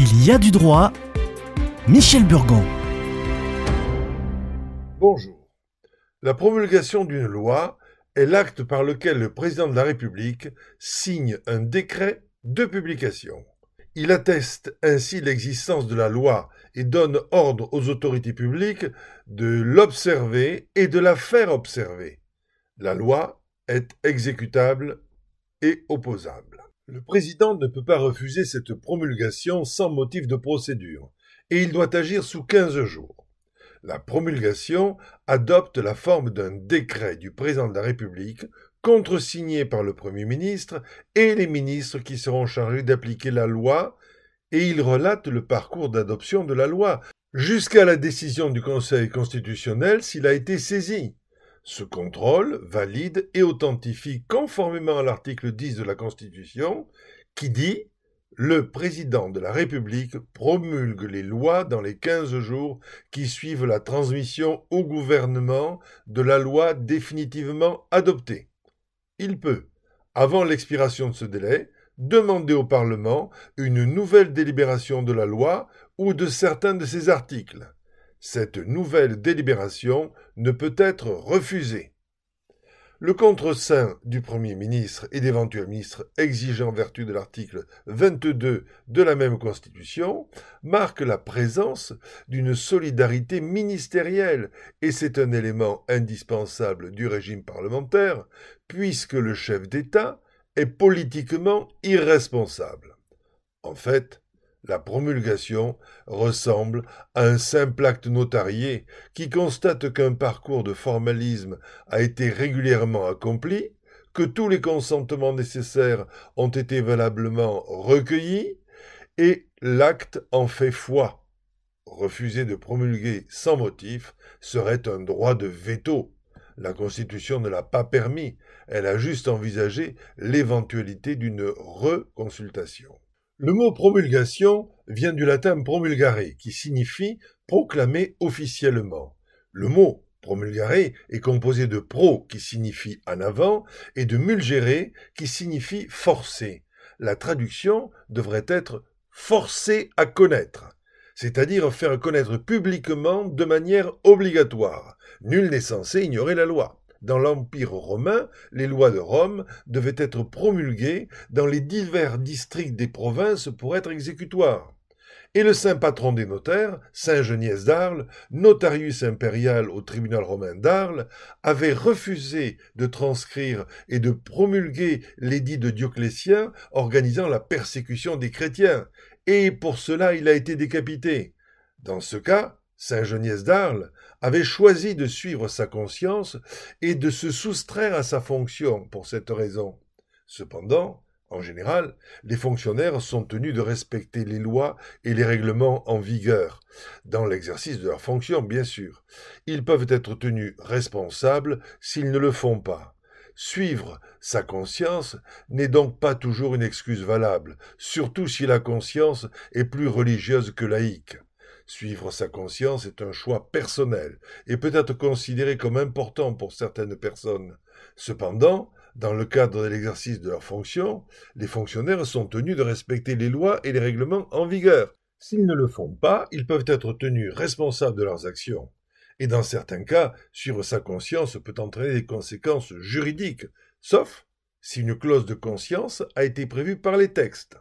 Il y a du droit. Michel Burgon. Bonjour. La promulgation d'une loi est l'acte par lequel le président de la République signe un décret de publication. Il atteste ainsi l'existence de la loi et donne ordre aux autorités publiques de l'observer et de la faire observer. La loi est exécutable et opposable. Le président ne peut pas refuser cette promulgation sans motif de procédure, et il doit agir sous 15 jours. La promulgation adopte la forme d'un décret du président de la République, contresigné par le Premier ministre et les ministres qui seront chargés d'appliquer la loi, et il relate le parcours d'adoption de la loi, jusqu'à la décision du Conseil constitutionnel s'il a été saisi. Ce contrôle valide et authentifie conformément à l'article 10 de la Constitution qui dit le président de la République promulgue les lois dans les quinze jours qui suivent la transmission au gouvernement de la loi définitivement adoptée. Il peut, avant l'expiration de ce délai, demander au Parlement une nouvelle délibération de la loi ou de certains de ses articles cette nouvelle délibération ne peut être refusée. Le contre-saint du Premier ministre et d'éventuels ministres exigeant en vertu de l'article 22 de la même Constitution marque la présence d'une solidarité ministérielle et c'est un élément indispensable du régime parlementaire puisque le chef d'État est politiquement irresponsable. En fait, la promulgation ressemble à un simple acte notarié qui constate qu'un parcours de formalisme a été régulièrement accompli, que tous les consentements nécessaires ont été valablement recueillis, et l'acte en fait foi. Refuser de promulguer sans motif serait un droit de veto. La Constitution ne l'a pas permis, elle a juste envisagé l'éventualité d'une reconsultation. Le mot promulgation vient du latin promulgare, qui signifie proclamer officiellement. Le mot promulgare est composé de pro, qui signifie en avant, et de mulgere, qui signifie forcer. La traduction devrait être forcer à connaître, c'est-à-dire faire connaître publiquement de manière obligatoire. Nul n'est censé ignorer la loi dans l'Empire romain, les lois de Rome devaient être promulguées dans les divers districts des provinces pour être exécutoires. Et le saint patron des notaires, Saint Geniès d'Arles, notarius impérial au tribunal romain d'Arles, avait refusé de transcrire et de promulguer l'édit de Dioclétien organisant la persécution des chrétiens, et pour cela il a été décapité. Dans ce cas, Saint Geniès d'Arles avait choisi de suivre sa conscience et de se soustraire à sa fonction pour cette raison. Cependant, en général, les fonctionnaires sont tenus de respecter les lois et les règlements en vigueur, dans l'exercice de leur fonction, bien sûr. Ils peuvent être tenus responsables s'ils ne le font pas. Suivre sa conscience n'est donc pas toujours une excuse valable, surtout si la conscience est plus religieuse que laïque. Suivre sa conscience est un choix personnel et peut être considéré comme important pour certaines personnes. Cependant, dans le cadre de l'exercice de leurs fonctions, les fonctionnaires sont tenus de respecter les lois et les règlements en vigueur. S'ils ne le font pas, ils peuvent être tenus responsables de leurs actions. Et dans certains cas, suivre sa conscience peut entraîner des conséquences juridiques, sauf si une clause de conscience a été prévue par les textes.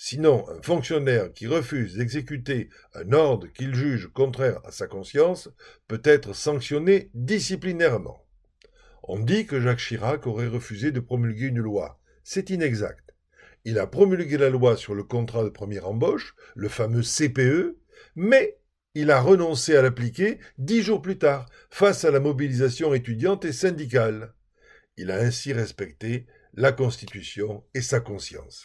Sinon, un fonctionnaire qui refuse d'exécuter un ordre qu'il juge contraire à sa conscience peut être sanctionné disciplinairement. On dit que Jacques Chirac aurait refusé de promulguer une loi. C'est inexact. Il a promulgué la loi sur le contrat de première embauche, le fameux CPE, mais il a renoncé à l'appliquer dix jours plus tard, face à la mobilisation étudiante et syndicale. Il a ainsi respecté la Constitution et sa conscience.